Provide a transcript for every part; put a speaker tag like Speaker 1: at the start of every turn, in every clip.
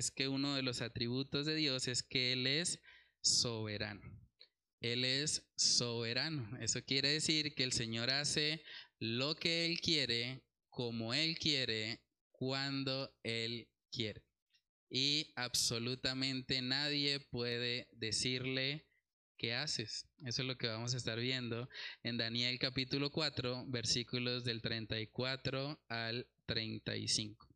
Speaker 1: es que uno de los atributos de Dios es que Él es soberano. Él es soberano. Eso quiere decir que el Señor hace lo que Él quiere, como Él quiere, cuando Él quiere. Y absolutamente nadie puede decirle qué haces. Eso es lo que vamos a estar viendo en Daniel capítulo 4, versículos del 34 al 35.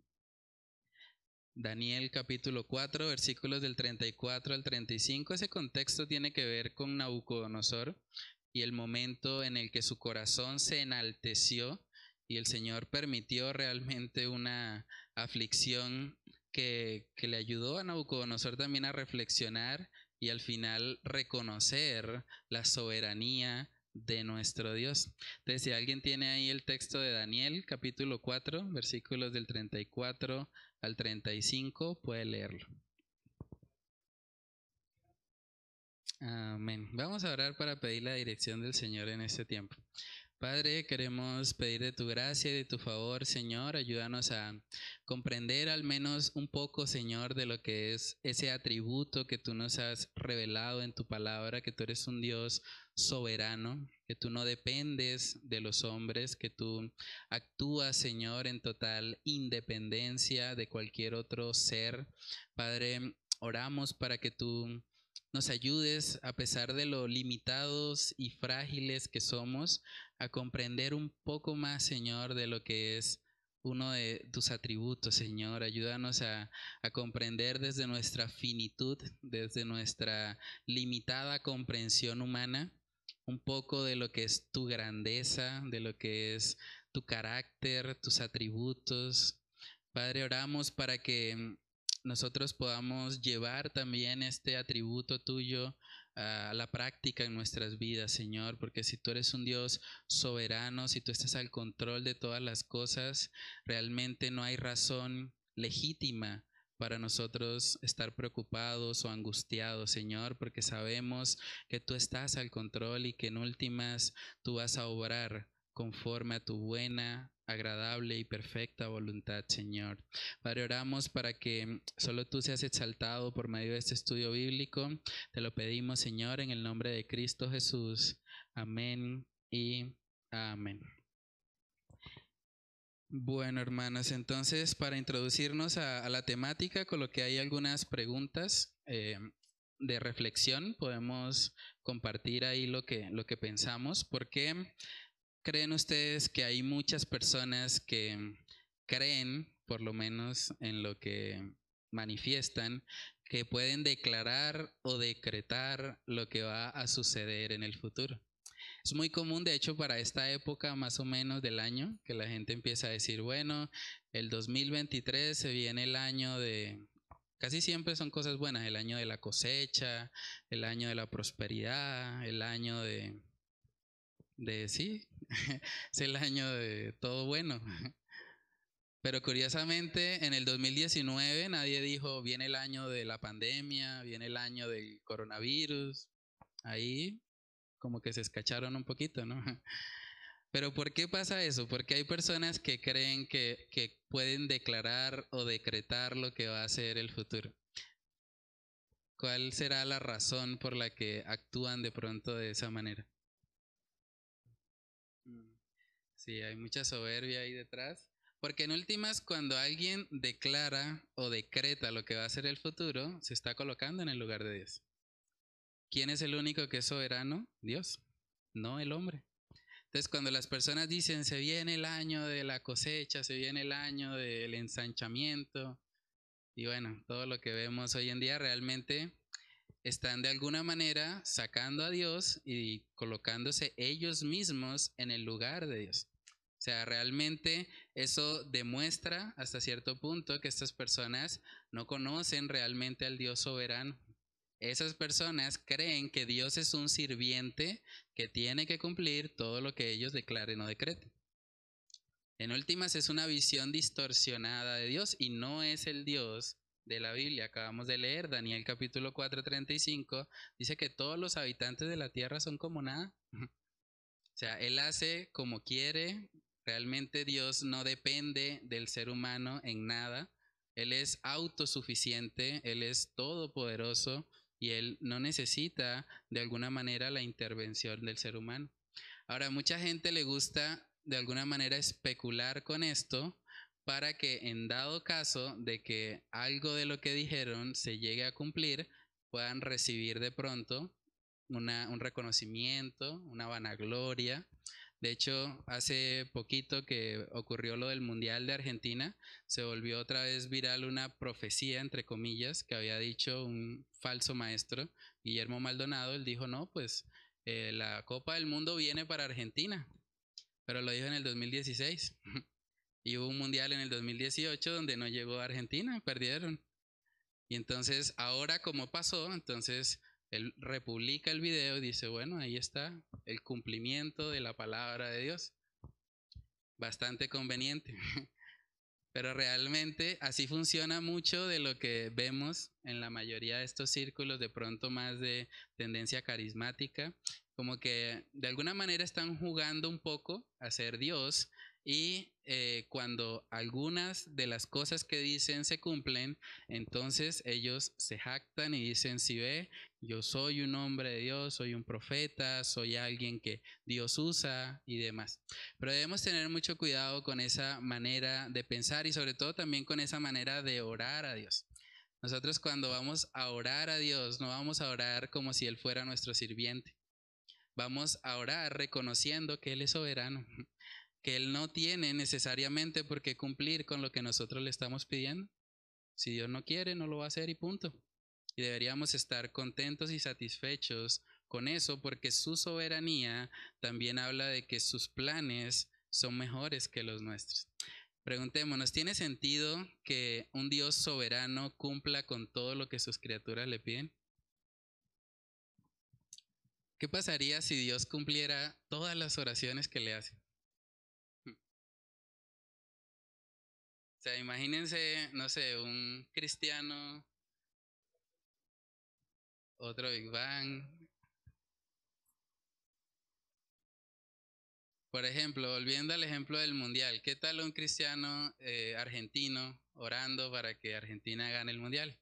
Speaker 1: Daniel capítulo 4, versículos del 34 al 35. Ese contexto tiene que ver con Nabucodonosor y el momento en el que su corazón se enalteció y el Señor permitió realmente una aflicción que, que le ayudó a Nabucodonosor también a reflexionar y al final reconocer la soberanía de nuestro Dios. Entonces, si alguien tiene ahí el texto de Daniel, capítulo 4, versículos del 34 al 35, puede leerlo. Amén. Vamos a orar para pedir la dirección del Señor en este tiempo. Padre, queremos pedir de tu gracia y de tu favor, Señor. Ayúdanos a comprender al menos un poco, Señor, de lo que es ese atributo que tú nos has revelado en tu palabra, que tú eres un Dios soberano, que tú no dependes de los hombres, que tú actúas, Señor, en total independencia de cualquier otro ser. Padre, oramos para que tú nos ayudes, a pesar de lo limitados y frágiles que somos, a comprender un poco más, Señor, de lo que es uno de tus atributos, Señor. Ayúdanos a, comprender desde nuestra finitud, desde nuestra limitada comprensión humana, un poco de lo que es tu grandeza, de lo que es tu carácter, tus atributos. Padre, oramos para que nosotros podamos llevar también este atributo tuyo a la práctica en nuestras vidas, Señor, porque si tú eres un Dios soberano, si tú estás al control de todas las cosas, realmente no hay razón legítima para nosotros estar preocupados o angustiados, Señor, porque sabemos que tú estás al control y que en últimas tú vas a obrar conforme a tu buena, agradable y perfecta voluntad, Señor. Padre, oramos para que solo tú seas exaltado por medio de este estudio bíblico. Te lo pedimos, Señor, en el nombre de Cristo Jesús. Amén y amén. Bueno, hermanos, entonces para introducirnos a, la temática, con lo que hay algunas preguntas eh, de reflexión, podemos compartir ahí lo que, lo que pensamos. ¿Por qué? ¿Creen ustedes que hay muchas personas que creen, por lo menos en lo que manifiestan, que pueden declarar o decretar lo que va a suceder en el futuro? Es muy común, de hecho, para esta época más o menos del año, que la gente empieza a decir, bueno, el 2023 se viene el año de, casi siempre son cosas buenas, el año de la cosecha, el año de la prosperidad, el año de de sí, es el año de todo bueno. Pero curiosamente, en el 2019 nadie dijo, viene el año de la pandemia, viene el año del coronavirus. Ahí como que se escacharon un poquito, ¿no? Pero ¿por qué pasa eso? Porque hay personas que creen que, que pueden declarar o decretar lo que va a ser el futuro. ¿Cuál será la razón por la que actúan de pronto de esa manera? Sí, hay mucha soberbia ahí detrás. Porque en últimas, cuando alguien declara o decreta lo que va a ser el futuro, se está colocando en el lugar de Dios. ¿Quién es el único que es soberano? Dios, no el hombre. Entonces, cuando las personas dicen, se viene el año de la cosecha, se viene el año del ensanchamiento, y bueno, todo lo que vemos hoy en día realmente están de alguna manera sacando a Dios y colocándose ellos mismos en el lugar de Dios. O sea, realmente eso demuestra hasta cierto punto que estas personas no conocen realmente al Dios soberano. Esas personas creen que Dios es un sirviente que tiene que cumplir todo lo que ellos declaren o decreten. En últimas es una visión distorsionada de Dios y no es el Dios de la Biblia. Acabamos de leer Daniel capítulo 4:35, dice que todos los habitantes de la tierra son como nada. O sea, Él hace como quiere, Realmente Dios no depende del ser humano en nada. Él es autosuficiente, Él es todopoderoso y Él no necesita de alguna manera la intervención del ser humano. Ahora, mucha gente le gusta de alguna manera especular con esto para que en dado caso de que algo de lo que dijeron se llegue a cumplir, puedan recibir de pronto un reconocimiento, una vanagloria. De hecho, hace poquito que ocurrió lo del Mundial de Argentina, se volvió otra vez viral una profecía, entre comillas, que había dicho un falso maestro, Guillermo Maldonado. Él dijo, no, pues eh, la Copa del Mundo viene para Argentina, pero lo dijo en el 2016. y hubo un Mundial en el 2018 donde no llegó a Argentina, perdieron. Y entonces, ahora como pasó, entonces él republica el video y dice, bueno, ahí está el cumplimiento de la palabra de Dios. Bastante conveniente. Pero realmente así funciona mucho de lo que vemos en la mayoría de estos círculos, de pronto más de tendencia carismática, como que de alguna manera están jugando un poco a ser Dios y eh, cuando algunas de las cosas que dicen se cumplen, entonces ellos se jactan y dicen, si ve, yo soy un hombre de Dios, soy un profeta, soy alguien que Dios usa y demás. Pero debemos tener mucho cuidado con esa manera de pensar y sobre todo también con esa manera de orar a Dios. Nosotros cuando vamos a orar a Dios, no vamos a orar como si Él fuera nuestro sirviente. Vamos a orar reconociendo que Él es soberano que Él no tiene necesariamente por qué cumplir con lo que nosotros le estamos pidiendo. Si Dios no quiere, no lo va a hacer y punto. Y deberíamos estar contentos y satisfechos con eso porque su soberanía también habla de que sus planes son mejores que los nuestros. Preguntémonos, ¿tiene sentido que un Dios soberano cumpla con todo lo que sus criaturas le piden? ¿Qué pasaría si Dios cumpliera todas las oraciones que le hacen? O sea, imagínense, no sé, un cristiano, otro Big Bang. Por ejemplo, volviendo al ejemplo del mundial, ¿qué tal un cristiano eh, argentino orando para que Argentina gane el mundial?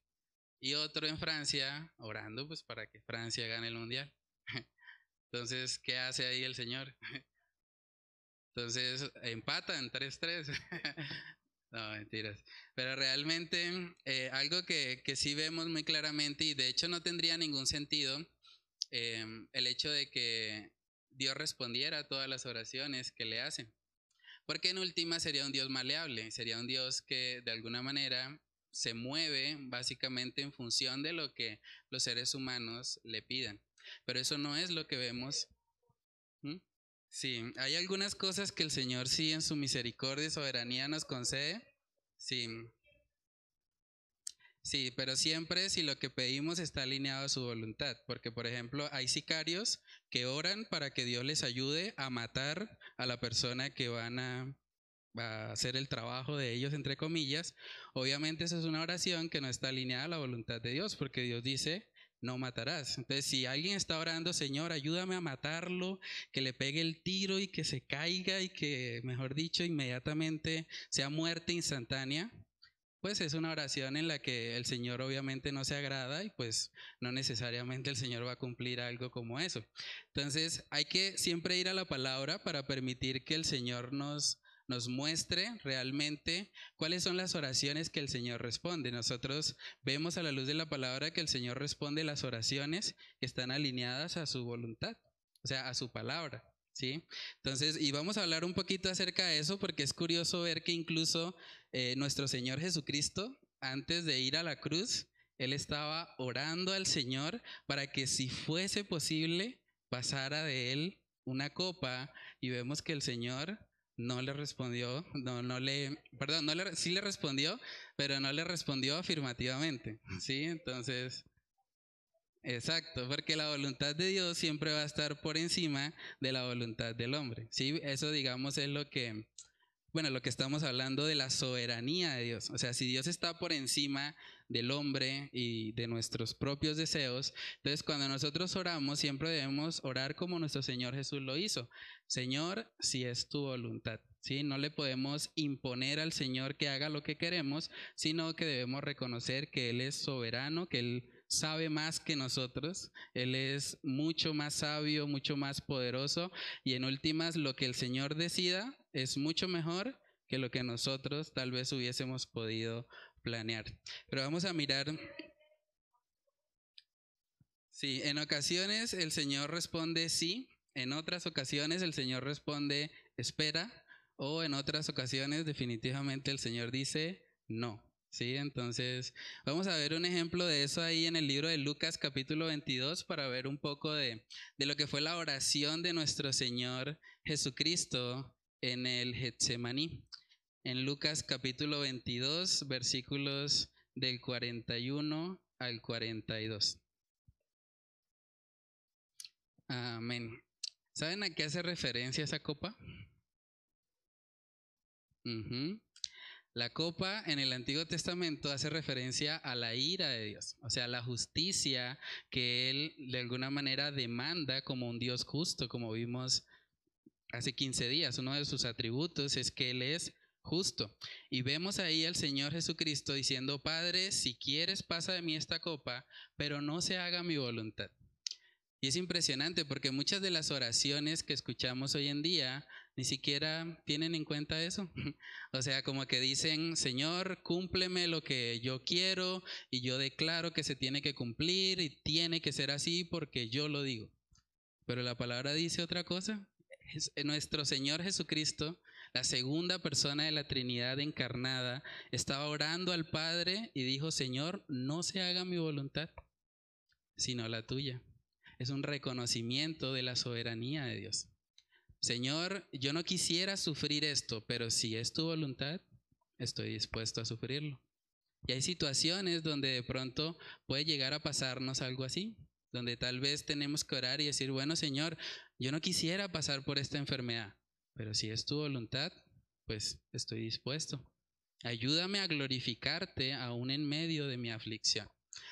Speaker 1: Y otro en Francia orando pues para que Francia gane el mundial. Entonces, ¿qué hace ahí el Señor? Entonces, empatan 3-3. No, mentiras. Pero realmente eh, algo que, que, sí vemos muy claramente y de hecho no tendría ningún sentido em, el hecho de que Dios respondiera a todas las oraciones que le hacen. Porque en última sería un Dios maleable, sería un Dios que de alguna manera se mueve básicamente en función de lo que los seres humanos le pidan. Pero eso no es lo que vemos. ¿Mm? Sí, hay algunas cosas que el Señor sí en su misericordia y soberanía nos concede. Sí. Sí, pero siempre si lo que pedimos está alineado a su voluntad, porque por ejemplo hay sicarios que oran para que Dios les ayude a matar a la persona que van a, a hacer el trabajo de ellos, entre comillas. Obviamente esa es una oración que no está alineada a la voluntad de Dios, porque Dios dice, no matarás. Entonces, si alguien está orando, Señor, ayúdame a matarlo, que le pegue el tiro y que se caiga y que, mejor dicho, inmediatamente sea muerte instantánea, pues es una oración en la que el Señor obviamente no se agrada y pues no necesariamente el Señor va a cumplir algo como eso. Entonces, hay que siempre ir a la palabra para permitir que el Señor nos nos muestre realmente cuáles son las oraciones que el Señor responde. Nosotros vemos a la luz de la palabra que el Señor responde las oraciones que están alineadas a su voluntad, o sea, a su palabra. ¿Sí? Entonces, y vamos a hablar un poquito acerca de eso porque es curioso ver que incluso eh, nuestro Señor Jesucristo, antes de ir a la cruz, Él estaba orando al Señor para que si fuese posible pasara de Él una copa y vemos que el Señor no le respondió, no, no le, perdón, no le, sí le respondió, pero no le respondió afirmativamente, ¿sí? Entonces, exacto, porque la voluntad de Dios siempre va a estar por encima de la voluntad del hombre, ¿sí? Eso, digamos, es lo que, bueno, lo que estamos hablando de la soberanía de Dios, o sea, si Dios está por encima del hombre y de nuestros propios deseos. Entonces, cuando nosotros oramos, siempre debemos orar como nuestro Señor Jesús lo hizo. Señor, si es tu voluntad. ¿sí? No le podemos imponer al Señor que haga lo que queremos, sino que debemos reconocer que Él es soberano, que Él sabe más que nosotros, Él es mucho más sabio, mucho más poderoso y en últimas lo que el Señor decida es mucho mejor que lo que nosotros tal vez hubiésemos podido planear. Pero vamos a mirar Sí, en ocasiones el Señor responde sí, en otras ocasiones el Señor responde espera o en otras ocasiones definitivamente el Señor dice no. Sí, entonces vamos a ver un ejemplo de eso ahí en el libro de Lucas capítulo 22 para ver un poco de, de lo que fue la oración de nuestro Señor Jesucristo en el Getsemaní. En Lucas capítulo 22 versículos del 41 al 42. Amén. ¿Saben a qué hace referencia esa copa? La copa en el Antiguo Testamento hace referencia a la ira de Dios, o sea, la justicia que Él de alguna manera demanda como un Dios justo, como vimos hace 15 días. Uno de sus atributos es que Él es justo. Y vemos ahí al Señor Jesucristo diciendo, Padre, si quieres pasa de mí esta copa, pero no se haga mi voluntad, y es impresionante porque muchas de las oraciones que escuchamos hoy en día ni siquiera tienen en cuenta eso. o sea, como que dicen, Señor, cúmpleme lo que yo quiero y yo declaro que se tiene que cumplir y tiene que ser así porque yo lo digo. Pero la palabra dice otra cosa. Nuestro Señor Jesucristo, la segunda persona de la Trinidad encarnada, estaba orando al Padre y dijo, Señor, no se haga mi voluntad, sino la tuya es un reconocimiento de la soberanía de Dios. Señor, yo no quisiera sufrir esto, pero si es tu voluntad, estoy dispuesto a sufrirlo. Y hay situaciones donde de pronto puede llegar a pasarnos algo así, donde tal vez tenemos que orar y decir, bueno Señor, yo no quisiera pasar por esta enfermedad, pero si es tu voluntad, pues estoy dispuesto. Ayúdame a glorificarte aún en medio de mi aflicción.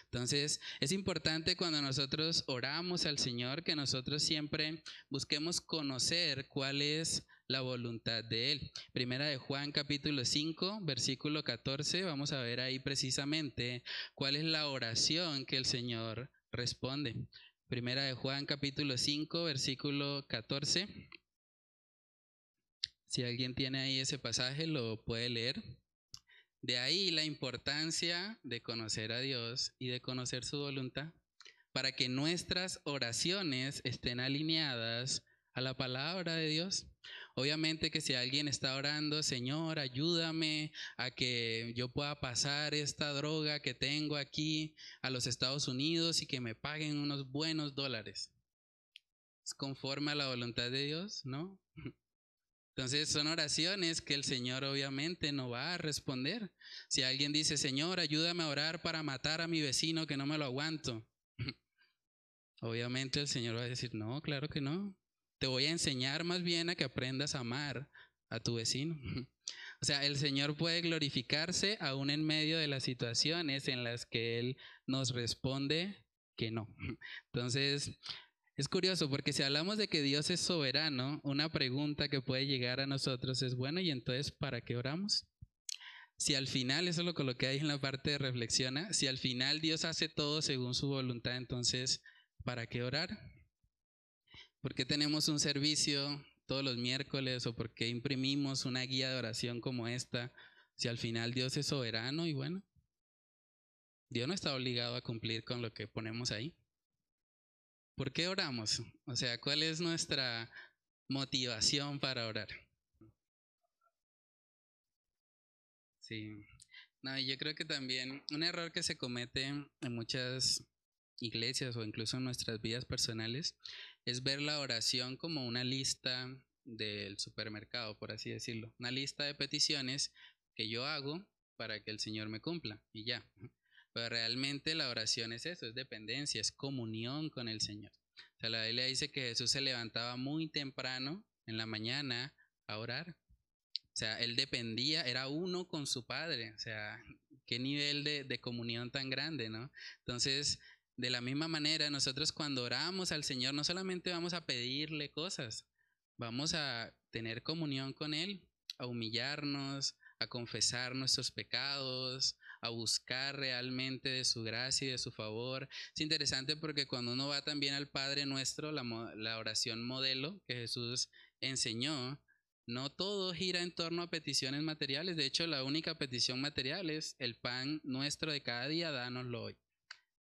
Speaker 1: Entonces, es importante cuando nosotros oramos al Señor que nosotros siempre busquemos conocer cuál es la voluntad de Él. Primera de Juan capítulo 5, versículo 14, vamos a ver ahí precisamente cuál es la oración que el Señor responde. Primera de Juan capítulo 5, versículo 14. Si alguien tiene ahí ese pasaje, lo puede leer. De ahí la importancia de conocer a Dios y de conocer su voluntad, para que nuestras oraciones estén alineadas a la palabra de Dios. Obviamente que si alguien está orando, Señor, ayúdame a que yo pueda pasar esta droga que tengo aquí a los Estados Unidos y que me paguen unos buenos dólares. ¿Es conforme a la voluntad de Dios? ¿No? Entonces son oraciones que el Señor obviamente no va a responder. Si alguien dice, Señor, ayúdame a orar para matar a mi vecino que no me lo aguanto. obviamente el Señor va a decir, no, claro que no. Te voy a enseñar más bien a que aprendas a amar a tu vecino. o sea, el Señor puede glorificarse aún en medio de las situaciones en las que Él nos responde que no. Entonces, es curioso porque si hablamos de que Dios es soberano, una pregunta que puede llegar a nosotros es, bueno, ¿y entonces para qué oramos? Si al final, eso lo coloqué ahí en la parte de reflexiona, si al final Dios hace todo según su voluntad, entonces, ¿para qué orar? ¿Por qué tenemos un servicio todos los miércoles o por qué imprimimos una guía de oración como esta si al final Dios es soberano y bueno, Dios no está obligado a cumplir con lo que ponemos ahí. ¿Por qué oramos? O sea, ¿cuál es nuestra motivación para orar? Sí. No, yo creo que también un error que se comete en muchas iglesias o incluso en nuestras vidas personales es ver la oración como una lista del supermercado, por así decirlo, una lista de peticiones que yo hago para que el Señor me cumpla y ya. Pero realmente la oración es eso, es dependencia, es comunión con el Señor. O sea, la Biblia dice que Jesús se levantaba muy temprano en la mañana a orar. O sea, él dependía, era uno con su Padre. O sea, qué nivel de, de comunión tan grande, ¿no? Entonces, de la misma manera, nosotros cuando oramos al Señor no solamente vamos a pedirle cosas, vamos a tener comunión con Él. a humillarnos, a confesar nuestros pecados, a buscar realmente de su gracia y de su favor. Es interesante porque cuando uno va también al Padre nuestro, la, la oración modelo que Jesús enseñó, no todo gira en torno a peticiones materiales. De hecho, la única petición material es el pan nuestro de cada día, dánoslo hoy.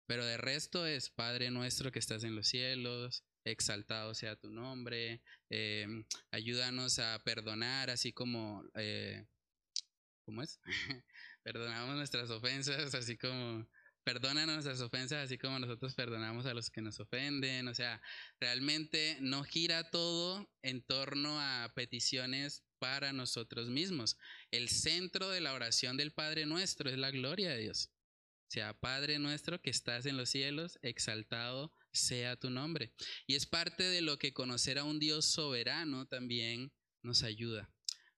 Speaker 1: Pero de resto es Padre nuestro que estás en los cielos, exaltado sea tu nombre, em, ayúdanos a perdonar, así como, eh, ¿cómo es? Perdonamos nuestras ofensas, así como, perdónanos nuestras ofensas, así como nosotros perdonamos a los que nos ofenden. O sea, realmente no gira todo en torno a peticiones para nosotros mismos. El centro de la oración del Padre nuestro es la gloria de Dios. Sea, Padre nuestro que estás en los cielos, exaltado sea tu nombre. Y es parte de lo que conocer a un Dios soberano también nos ayuda.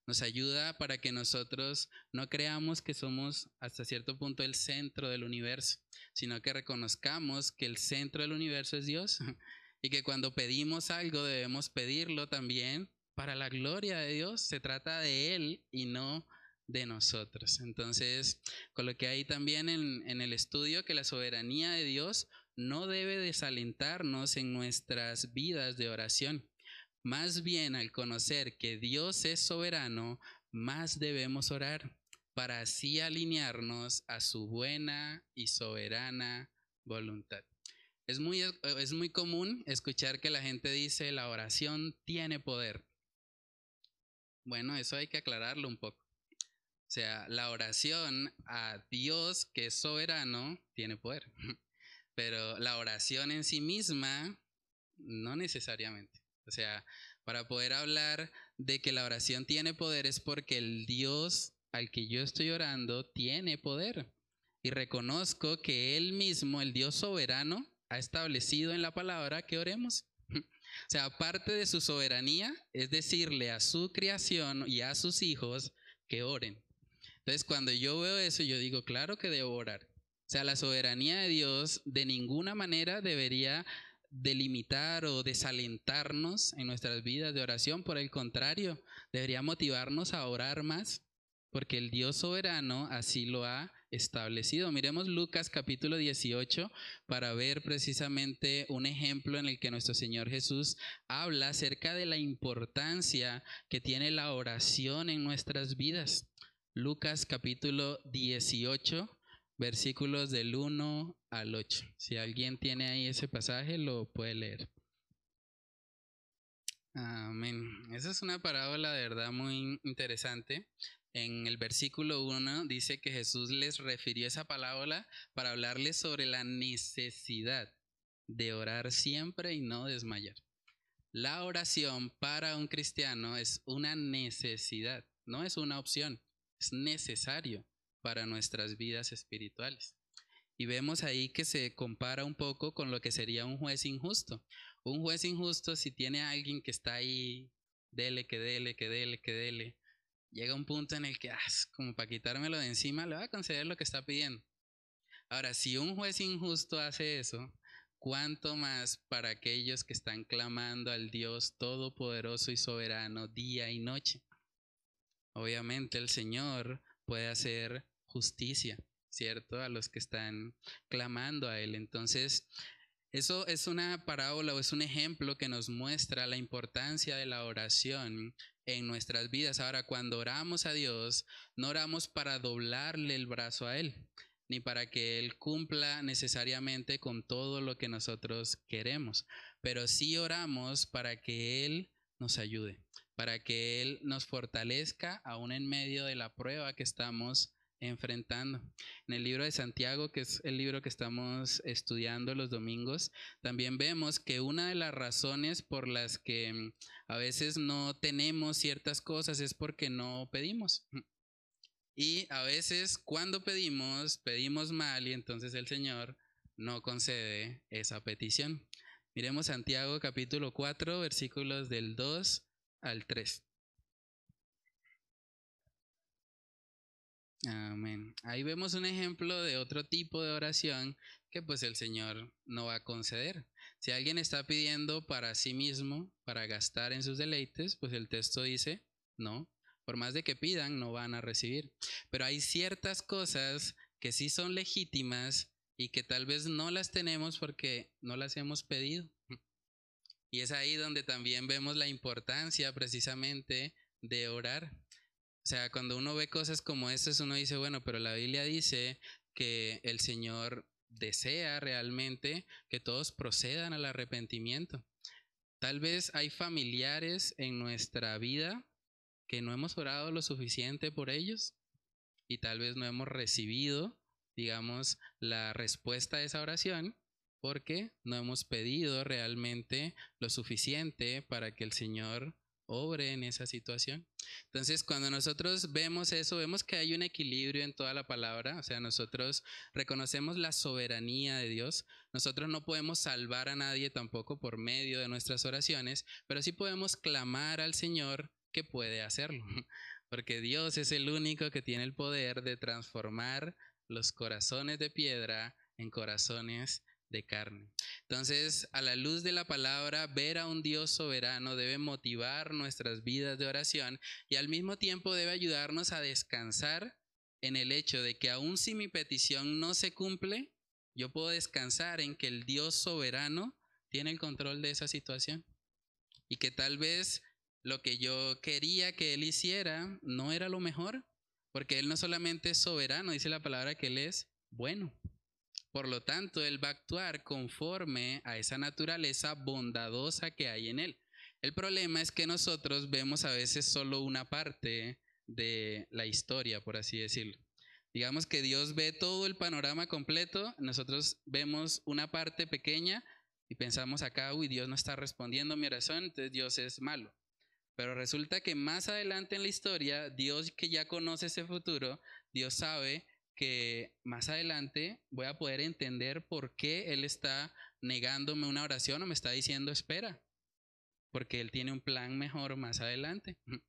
Speaker 1: Nos ayuda para que nosotros no creamos que somos hasta cierto punto el centro del universo, sino que reconozcamos que el centro del universo es Dios y que cuando pedimos algo debemos pedirlo también para la gloria de Dios. Se trata de Él y no de nosotros. Entonces, coloqué ahí también en, en el estudio que la soberanía de Dios no debe desalentarnos en nuestras vidas de oración. Más bien al conocer que Dios es soberano, más debemos orar para así alinearnos a su buena y soberana voluntad. Es muy, es muy común escuchar que la gente dice la oración tiene poder. Bueno, eso hay que aclararlo un poco. O sea, la oración a Dios que es soberano tiene poder, pero la oración en sí misma no necesariamente. O sea, para poder hablar de que la oración tiene poder es porque el Dios al que yo estoy orando tiene poder. Y reconozco que Él mismo, el Dios soberano, ha establecido en la palabra que oremos. O sea, aparte de su soberanía, es decirle a su creación y a sus hijos que oren. Entonces, cuando yo veo eso, yo digo, claro que debo orar. O sea, la soberanía de Dios de ninguna manera debería delimitar o desalentarnos en nuestras vidas de oración. Por el contrario, debería motivarnos a orar más, porque el Dios soberano así lo ha establecido. Miremos Lucas capítulo 18 para ver precisamente un ejemplo en el que nuestro Señor Jesús habla acerca de la importancia que tiene la oración en nuestras vidas. Lucas capítulo 18 versículos del 1 al 8. Si alguien tiene ahí ese pasaje, lo puede leer. Amén. Esa es una parábola de verdad muy interesante. En el versículo 1 dice que Jesús les refirió esa parábola para hablarles sobre la necesidad de orar siempre y no desmayar. La oración para un cristiano es una necesidad, no es una opción, es necesario para nuestras vidas espirituales. Y vemos ahí que se compara un poco con lo que sería un juez injusto. Un juez injusto, si tiene a alguien que está ahí, dele, que dele, que dele, que dele, llega un punto en el que, ah, como para quitármelo de encima, le va a conceder lo que está pidiendo. Ahora, si un juez injusto hace eso, ¿cuánto más para aquellos que están clamando al Dios Todopoderoso y Soberano día y noche? Obviamente el Señor puede hacer justicia, ¿cierto? A los que están clamando a Él. Entonces, eso es una parábola o es un ejemplo que nos muestra la importancia de la oración en nuestras vidas. Ahora, cuando oramos a Dios, no oramos para doblarle el brazo a Él, ni para que Él cumpla necesariamente con todo lo que nosotros queremos, pero sí oramos para que Él nos ayude, para que Él nos fortalezca aún en medio de la prueba que estamos enfrentando. En el libro de Santiago, que es el libro que estamos estudiando los domingos, también vemos que una de las razones por las que mm, a veces no tenemos ciertas cosas es porque no pedimos. Y a veces cuando pedimos, pedimos mal y entonces el Señor no concede esa petición. Miremos Santiago capítulo 4, versículos del 2 al 3. Amén. Ahí vemos un ejemplo de otro tipo de oración que pues el Señor no va a conceder. Si alguien está pidiendo para sí mismo, para gastar en sus deleites, pues el texto dice, no, Por más de que pidan, no van a recibir. Pero hay ciertas cosas que sí son legítimas y que tal vez no las tenemos porque no las hemos pedido. Y es ahí donde también vemos la importancia precisamente de orar. O sea, cuando uno ve cosas como estas, uno dice, bueno, pero la Biblia dice que el Señor desea realmente que todos procedan al arrepentimiento. Tal vez hay familiares en nuestra vida que no hemos orado lo suficiente por ellos y tal vez no hemos recibido, digamos, la respuesta a esa oración porque no hemos pedido realmente lo suficiente para que el Señor obre en esa situación. Entonces, cuando nosotros vemos eso, vemos que hay un equilibrio en toda la palabra, o sea, nosotros reconocemos la soberanía de Dios, nosotros no podemos salvar a nadie tampoco por medio de nuestras oraciones, pero sí podemos clamar al Señor que puede hacerlo, porque Dios es el único que tiene el poder de transformar los corazones de piedra en corazones de carne. Entonces, a la luz de la palabra, ver a un Dios soberano debe motivar nuestras vidas de oración y al mismo tiempo debe ayudarnos a descansar en el hecho de que aun si mi petición no se cumple, yo puedo descansar en que el Dios soberano tiene el control de esa situación y que tal vez lo que yo quería que Él hiciera no era lo mejor, porque Él no solamente es soberano, dice la palabra que Él es bueno. Por lo tanto, Él va a actuar conforme a esa naturaleza bondadosa que hay en Él. El problema es que nosotros vemos a veces solo una parte de la historia, por así decirlo. Digamos que Dios ve todo el panorama completo, nosotros vemos una parte pequeña y pensamos acá, uy, Dios no está respondiendo a mi oración, entonces Dios es malo. Pero resulta que más adelante en la historia, Dios que ya conoce ese futuro, Dios sabe que más adelante voy a poder entender por qué Él está negándome una oración o me está diciendo espera, porque Él tiene un plan mejor más adelante.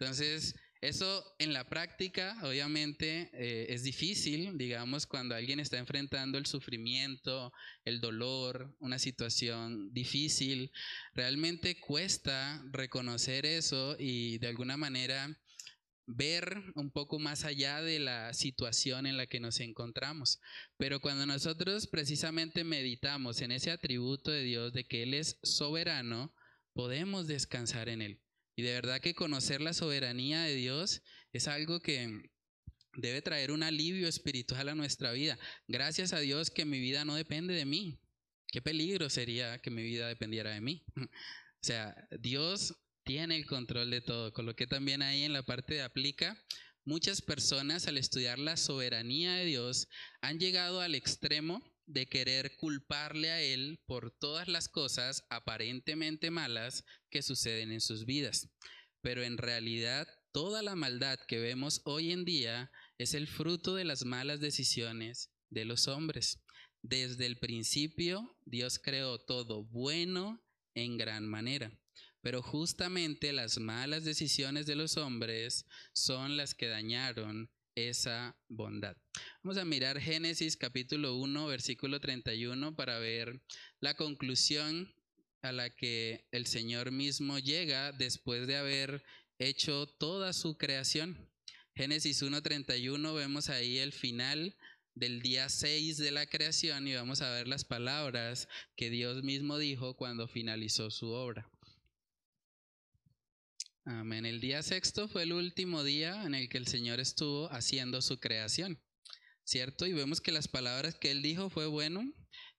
Speaker 1: Entonces, eso en la práctica, obviamente, eh, es difícil, digamos, cuando alguien está enfrentando el sufrimiento, el dolor, una situación difícil. Realmente cuesta reconocer eso y de alguna manera ver un poco más allá de la situación en la que nos encontramos. Pero cuando nosotros precisamente meditamos en ese atributo de Dios de que Él es soberano, podemos descansar en Él. Y de verdad que conocer la soberanía de Dios es algo que debe traer un alivio espiritual a nuestra vida. Gracias a Dios que mi vida no depende de mí. Qué peligro sería que mi vida dependiera de mí. O sea, Dios tiene el control de todo. Coloqué también ahí en la parte de aplica. Muchas personas al estudiar la soberanía de Dios han llegado al extremo de querer culparle a Él por todas las cosas aparentemente malas que suceden en sus vidas. Pero en realidad toda la maldad que vemos hoy en día es el fruto de las malas decisiones de los hombres. Desde el principio Dios creó todo bueno en gran manera. Pero justamente las malas decisiones de los hombres son las que dañaron esa bondad. Vamos a mirar Génesis capítulo 1, versículo 31 para ver la conclusión a la que el Señor mismo llega después de haber hecho toda su creación. Génesis 1.31 vemos ahí el final del día 6 de la creación y vamos a ver las palabras que Dios mismo dijo cuando finalizó su obra. Amén. El día sexto fue el último día en el que el Señor estuvo haciendo su creación, ¿cierto? Y vemos que las palabras que Él dijo fue bueno,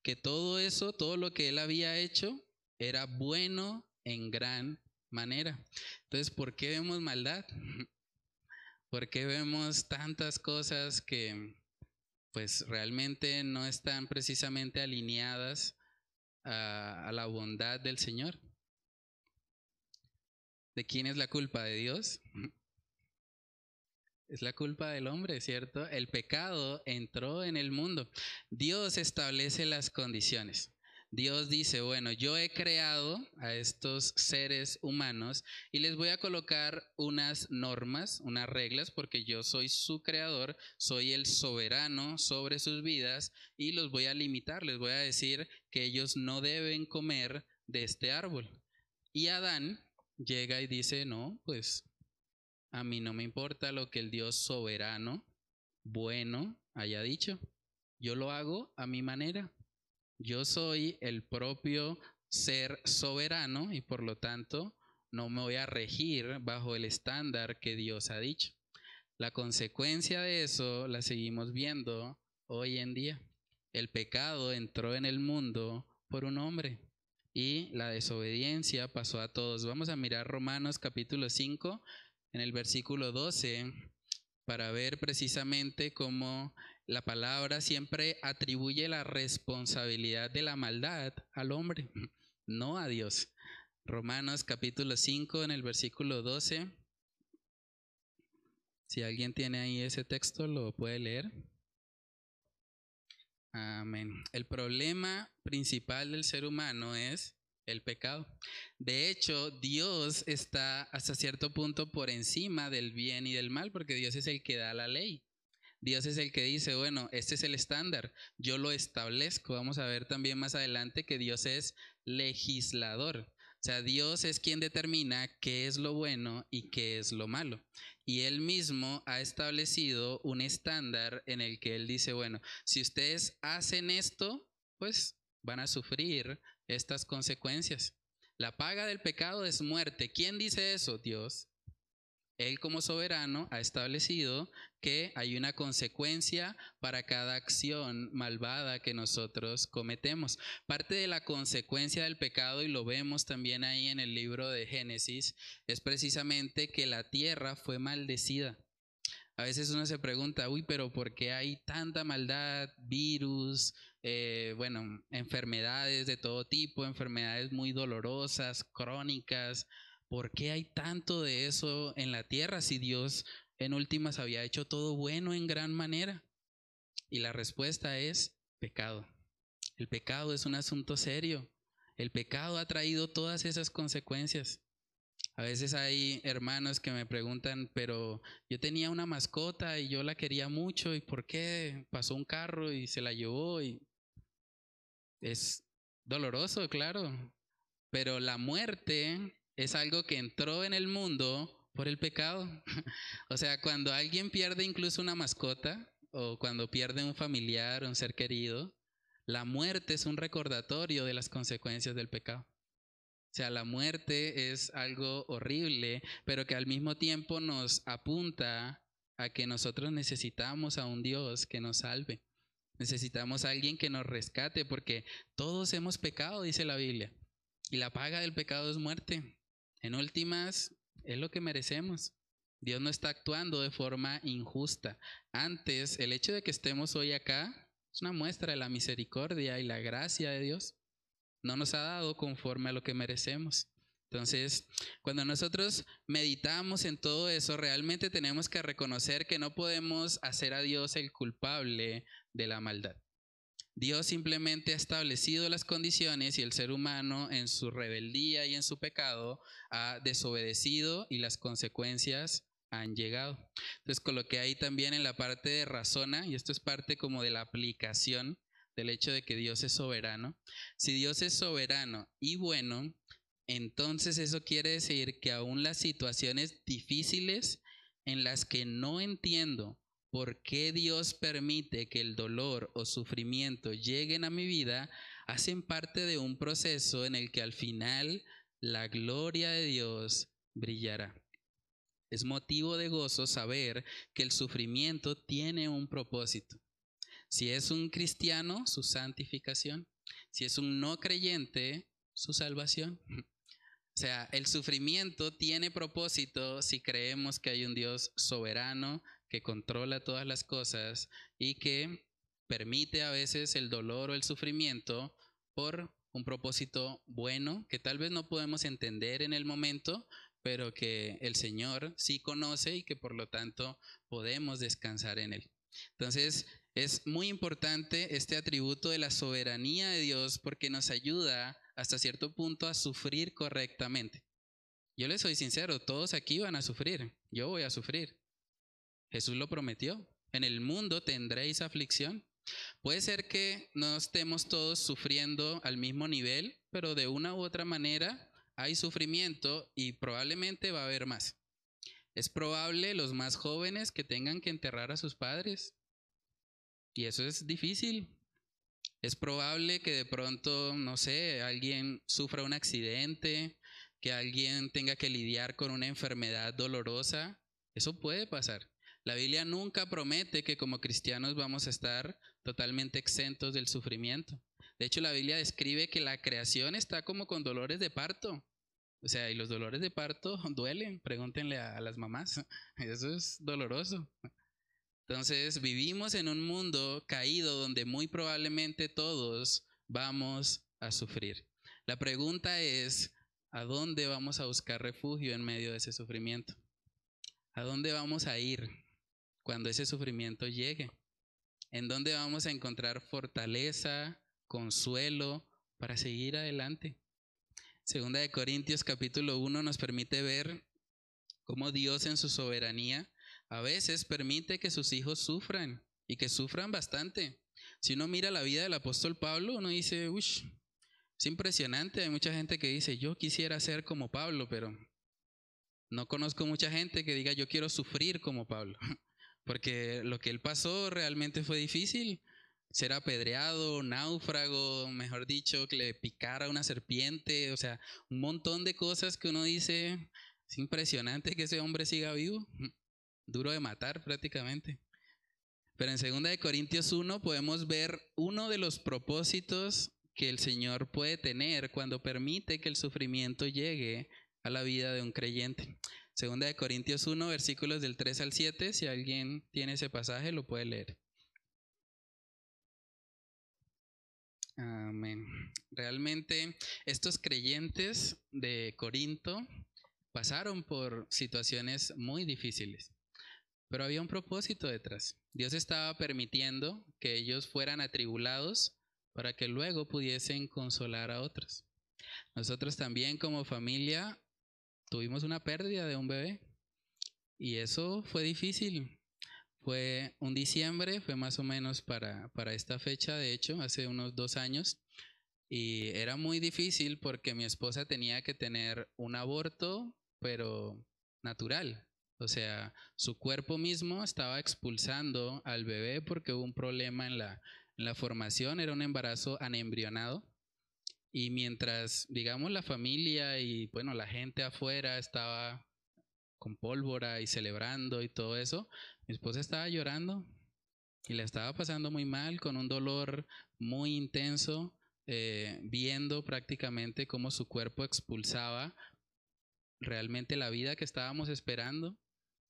Speaker 1: que todo eso, todo lo que Él había hecho, era bueno en gran manera. Entonces, ¿por qué vemos maldad? ¿Por qué vemos tantas cosas que pues realmente no están precisamente alineadas a, a la bondad del Señor? ¿De quién es la culpa? ¿De Dios? Es la culpa del hombre, ¿cierto? El pecado entró en el mundo. Dios establece las condiciones. Dios dice, bueno, yo he creado a estos seres humanos y les voy a colocar unas normas, unas reglas, porque yo soy su creador, soy el soberano sobre sus vidas y los voy a limitar, les voy a decir que ellos no deben comer de este árbol. Y Adán llega y dice, no, pues a mí no me importa lo que el Dios soberano, bueno, haya dicho. Yo lo hago a mi manera. Yo soy el propio ser soberano y por lo tanto no me voy a regir bajo el estándar que Dios ha dicho. La consecuencia de eso la seguimos viendo hoy en día. El pecado entró en el mundo por un hombre y la desobediencia pasó a todos. Vamos a mirar Romanos capítulo 5 en el versículo 12 para ver precisamente cómo la palabra siempre atribuye la responsabilidad de la maldad al hombre, no a Dios. Romanos capítulo 5 en el versículo 12. Si alguien tiene ahí ese texto, lo puede leer. Amén. El problema principal del ser humano es el pecado. De hecho, Dios está hasta cierto punto por encima del bien y del mal, porque Dios es el que da la ley. Dios es el que dice, bueno, este es el estándar, yo lo establezco. Vamos a ver también más adelante que Dios es legislador. O sea, Dios es quien determina qué es lo bueno y qué es lo malo. Y Él mismo ha establecido un estándar en el que Él dice, bueno, si ustedes hacen esto, pues van a sufrir estas consecuencias. La paga del pecado es muerte. ¿Quién dice eso? Dios. Él como soberano ha establecido que hay una consecuencia para cada acción malvada que nosotros cometemos. Parte de la consecuencia del pecado, y lo vemos también ahí en el libro de Génesis, es precisamente que la tierra fue maldecida. A veces uno se pregunta, uy, pero ¿por qué hay tanta maldad, virus, eh, bueno, enfermedades de todo tipo, enfermedades muy dolorosas, crónicas? ¿Por qué hay tanto de eso en la tierra si Dios en últimas había hecho todo bueno en gran manera? Y la respuesta es pecado. El pecado es un asunto serio. El pecado ha traído todas esas consecuencias. A veces hay hermanos que me preguntan, pero yo tenía una mascota y yo la quería mucho y ¿por qué pasó un carro y se la llevó? Es doloroso, claro, pero la muerte es algo que entró en el mundo por el pecado. o sea, cuando alguien pierde incluso una mascota o cuando pierde un familiar, un ser querido, la muerte es un recordatorio de las consecuencias del pecado. O sea, la muerte es algo horrible, pero que al mismo tiempo nos apunta a que nosotros necesitamos a un Dios que nos salve. Necesitamos a alguien que nos rescate, porque todos hemos pecado, dice la Biblia. Y la paga del pecado es muerte. En últimas, es lo que merecemos. Dios no está actuando de forma injusta. Antes, el hecho de que estemos hoy acá es una muestra de la misericordia y la gracia de Dios. No nos ha dado conforme a lo que merecemos. Entonces, cuando nosotros meditamos en todo eso, realmente tenemos que reconocer que no podemos hacer a Dios el culpable de la maldad. Dios simplemente ha establecido las condiciones y el ser humano en su rebeldía y en su pecado ha desobedecido y las consecuencias han llegado. Entonces coloqué ahí también en la parte de razona, y esto es parte como de la aplicación del hecho de que Dios es soberano. Si Dios es soberano y bueno, entonces eso quiere decir que aún las situaciones difíciles en las que no entiendo por qué Dios permite que el dolor o sufrimiento lleguen a mi vida, hacen parte de un proceso en el que al final la gloria de Dios brillará. Es motivo de gozo saber que el sufrimiento tiene un propósito. Si es un cristiano, su santificación. Si es un no creyente, su salvación. O sea, el sufrimiento tiene propósito si creemos que hay un Dios soberano, que controla todas las cosas y que permite a veces el dolor o el sufrimiento por un propósito bueno que tal vez no podemos entender en el momento, pero que el Señor sí conoce y que por lo tanto podemos descansar en Él. Entonces, es muy importante este atributo de la soberanía de Dios porque nos ayuda hasta cierto punto a sufrir correctamente. Yo les soy sincero, todos aquí van a sufrir, yo voy a sufrir. Jesús lo prometió. En el mundo tendréis aflicción. Puede ser que no estemos todos sufriendo al mismo nivel, pero de una u otra manera hay sufrimiento y probablemente va a haber más. Es probable los más jóvenes que tengan que enterrar a sus padres. Y eso es difícil. Es probable que de pronto, no sé, alguien sufra un accidente, que alguien tenga que lidiar con una enfermedad dolorosa. Eso puede pasar. La Biblia nunca promete que como cristianos vamos a estar totalmente exentos del sufrimiento. De hecho, la Biblia describe que la creación está como con dolores de parto. O sea, y los dolores de parto duelen, pregúntenle a, las mamás. Eso es doloroso. Entonces, vivimos en un mundo caído donde muy probablemente todos vamos a sufrir. La pregunta es, ¿a dónde vamos a buscar refugio en medio de ese sufrimiento? ¿A dónde vamos a ir cuando ese sufrimiento llegue? ¿En dónde vamos a encontrar fortaleza, consuelo para seguir adelante? Segunda de Corintios capítulo 1 nos permite ver cómo Dios en su soberanía a veces permite que sus hijos sufran y que sufran bastante. Si uno mira la vida del apóstol Pablo, uno dice, uy, es impresionante. Hay mucha gente que dice, yo quisiera ser como Pablo, pero no conozco mucha gente que diga, yo quiero sufrir como Pablo. Porque lo que él pasó realmente fue difícil. Ser apedreado, náufrago, mejor dicho, que le picara una serpiente, o sea, un montón de cosas que uno dice, es impresionante que ese hombre siga vivo duro de matar prácticamente. Pero en 2 de Corintios 1 podemos ver uno de los propósitos que el Señor puede tener cuando permite que el sufrimiento llegue a la vida de un creyente. 2 de Corintios 1, versículos del 3 al 7, si alguien tiene ese pasaje lo puede leer. Amén. Realmente estos creyentes de Corinto pasaron por situaciones muy difíciles. Pero había un propósito detrás. Dios estaba permitiendo que ellos fueran atribulados para que luego pudiesen consolar a otros. Nosotros también como familia tuvimos una pérdida de un bebé y eso fue difícil. Fue un diciembre, fue más o menos para, para esta fecha, de hecho, hace unos dos años. Y era muy difícil porque mi esposa tenía que tener un aborto, pero natural. O sea, su cuerpo mismo estaba expulsando al bebé porque hubo un problema en la, en la formación, era un embarazo anembrionado. Y mientras, digamos, la familia y, bueno, la gente afuera estaba con pólvora y celebrando y todo eso, mi esposa estaba llorando y la estaba pasando muy mal, con un dolor muy intenso, eh, viendo prácticamente cómo su cuerpo expulsaba realmente la vida que estábamos esperando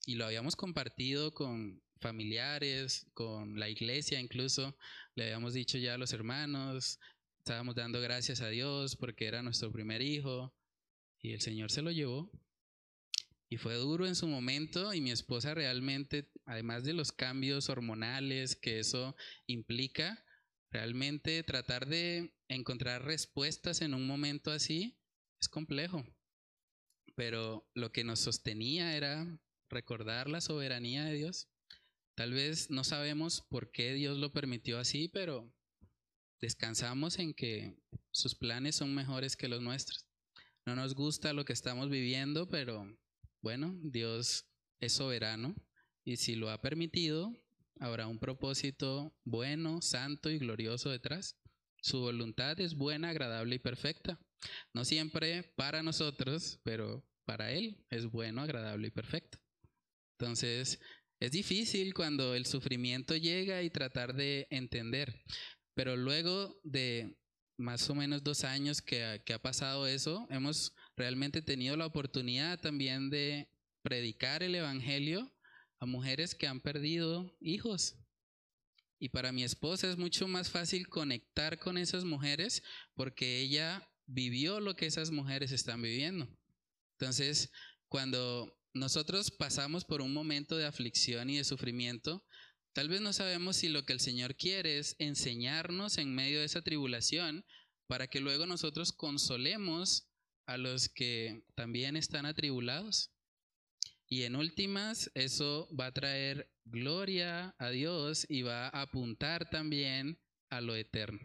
Speaker 1: y lo habíamos compartido con familiares, con la iglesia incluso, le habíamos dicho ya a los hermanos, estábamos dando gracias a Dios porque era nuestro primer hijo y el Señor se lo llevó. Y fue duro en su momento y mi esposa realmente, además de los cambios hormonales que eso implica, realmente tratar de encontrar respuestas en un momento así es complejo. Pero lo que nos sostenía era recordar la soberanía de Dios. Tal vez no sabemos por qué Dios lo permitió así, pero descansamos en que sus planes son mejores que los nuestros. No nos gusta lo que estamos viviendo, pero bueno, Dios es soberano y si lo ha permitido, habrá un propósito bueno, santo y glorioso detrás. Su voluntad es buena, agradable y perfecta. No siempre para nosotros, pero para Él es bueno, agradable y perfecto. Entonces, es difícil cuando el sufrimiento llega y tratar de entender, pero luego de más o menos dos años que ha, pasado eso, hemos realmente tenido la oportunidad también de predicar el Evangelio a mujeres que han perdido hijos. Y para mi esposa es mucho más fácil conectar con esas mujeres porque ella vivió lo que esas mujeres están viviendo. Entonces, cuando nosotros pasamos por un momento de aflicción y de sufrimiento, tal vez no sabemos si lo que el Señor quiere es enseñarnos en medio de esa tribulación para que luego nosotros consolemos a los que también están atribulados. Y en últimas, eso va a traer gloria a Dios y va a apuntar también a lo eterno.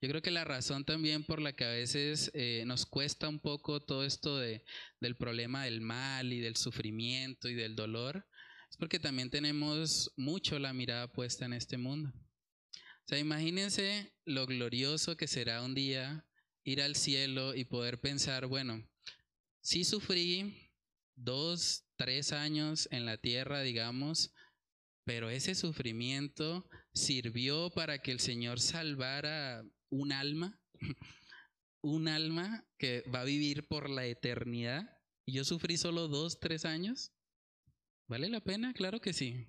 Speaker 1: Yo creo que la razón también por la que a veces eh, nos cuesta un poco todo esto de, del problema del mal y del sufrimiento y del dolor es porque también tenemos mucho la mirada puesta en este mundo. O sea, imagínense lo glorioso que será un día ir al cielo y poder pensar, bueno, sí sufrí dos, tres años en la tierra, digamos, pero ese sufrimiento sirvió para que el Señor salvara un alma, un alma que va a vivir por la eternidad. Y yo sufrí solo dos, tres años. ¿Vale la pena? Claro que sí.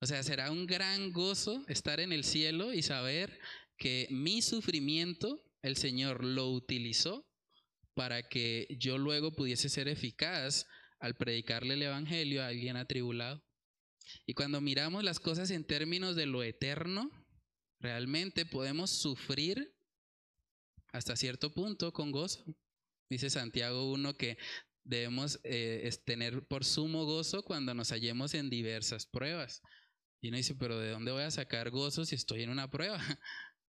Speaker 1: O sea, será un gran gozo estar en el cielo y saber que mi sufrimiento el Señor lo utilizó para que yo luego pudiese ser eficaz al predicarle el Evangelio a alguien atribulado. Y cuando miramos las cosas en términos de lo eterno, realmente podemos sufrir hasta cierto punto con gozo. Dice Santiago 1 que debemos eh, tener por sumo gozo cuando nos hallemos en diversas pruebas. Y uno dice, pero ¿de dónde voy a sacar gozo si estoy en una prueba?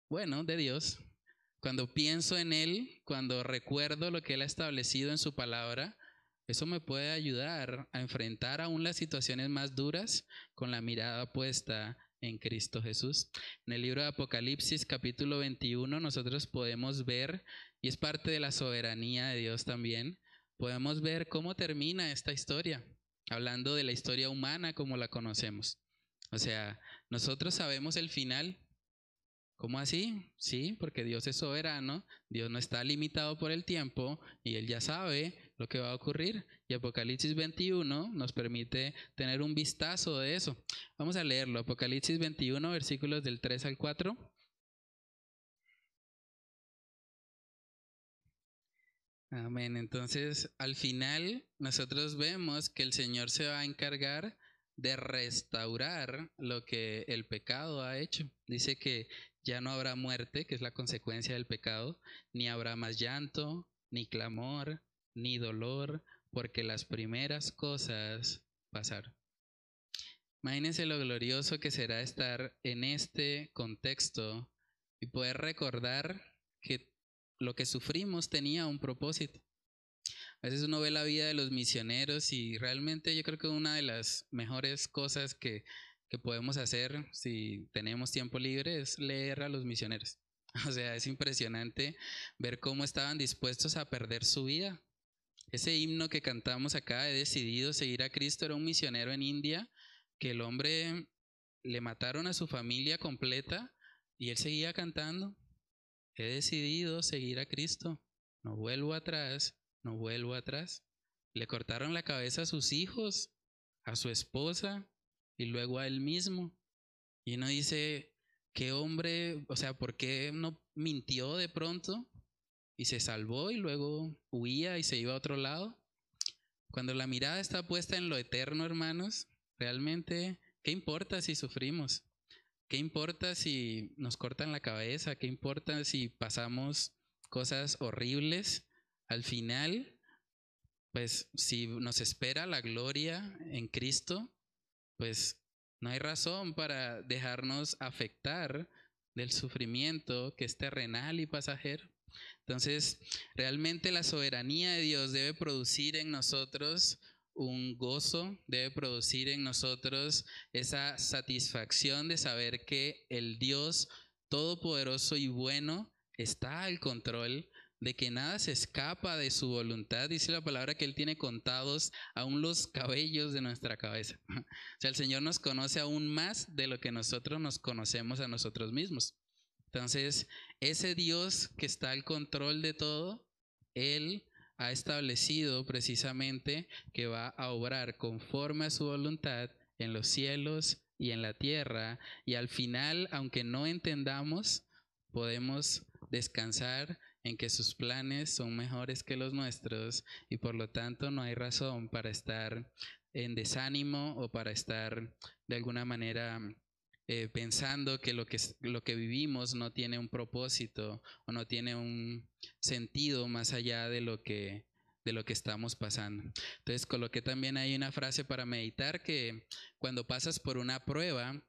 Speaker 1: Bueno, de Dios. Cuando pienso en Él, cuando recuerdo lo que Él ha establecido en su palabra, eso me puede ayudar a enfrentar aún las situaciones más duras con la mirada puesta en Cristo Jesús. En el libro de Apocalipsis capítulo 21 nosotros podemos ver, y es parte de la soberanía de Dios también, podemos ver cómo termina esta historia, hablando de la historia humana como la conocemos. O sea, nosotros sabemos el final, ¿Cómo así? Sí, porque Dios es soberano, Dios no está limitado por el tiempo y Él ya sabe lo que va a ocurrir. Y Apocalipsis 21 nos permite tener un vistazo de eso. Vamos a leerlo. Apocalipsis 21, versículos del 3 al 4. Amén. Entonces, al final, nosotros vemos que el Señor se va a encargar de restaurar lo que el pecado ha hecho. Dice que ya no habrá muerte, que es la consecuencia del pecado, ni habrá más llanto, ni clamor, ni dolor, porque las primeras cosas pasaron. Imagínense lo glorioso que será estar en este contexto y poder recordar que lo que sufrimos tenía un propósito. A veces uno ve la vida de los misioneros y realmente yo creo que una de las mejores cosas que que podemos hacer si tenemos tiempo libre es leer a los misioneros. O sea, es impresionante ver cómo estaban dispuestos a perder su vida. Ese himno que cantamos acá, he decidido seguir a Cristo, era un misionero en India que el hombre le mataron a su familia completa y él seguía cantando. He decidido seguir a Cristo. No vuelvo atrás, no vuelvo atrás. Le cortaron la cabeza a sus hijos, a su esposa, y luego a él mismo. Y uno dice, ¿qué hombre, o sea, por qué no mintió de pronto y se salvó y luego huía y se iba a otro lado? Cuando la mirada está puesta en lo eterno, hermanos, realmente, ¿qué importa si sufrimos? ¿Qué importa si nos cortan la cabeza? ¿Qué importa si pasamos cosas horribles? Al final, pues si nos espera la gloria en Cristo, pues no hay razón para dejarnos afectar del sufrimiento que es terrenal y pasajero. Entonces, realmente la soberanía de Dios debe producir en nosotros un gozo, debe producir en nosotros esa satisfacción de saber que el Dios todopoderoso y bueno está al control de que nada se escapa de su voluntad. Dice la palabra que Él tiene contados aún los cabellos de nuestra cabeza. O sea, el Señor nos conoce aún más de lo que nosotros nos conocemos a nosotros mismos. Entonces, ese Dios que está al control de todo, Él ha establecido precisamente que va a obrar conforme a su voluntad en los cielos y en la tierra. Y al final, aunque no entendamos, podemos descansar en que sus planes son mejores que los nuestros y por lo tanto no hay razón para estar en desánimo o para estar de alguna manera eh, pensando que lo, que lo que vivimos no tiene un propósito o no tiene un sentido más allá de lo que de lo que estamos pasando. Entonces coloqué también ahí una frase para meditar que cuando pasas por una prueba,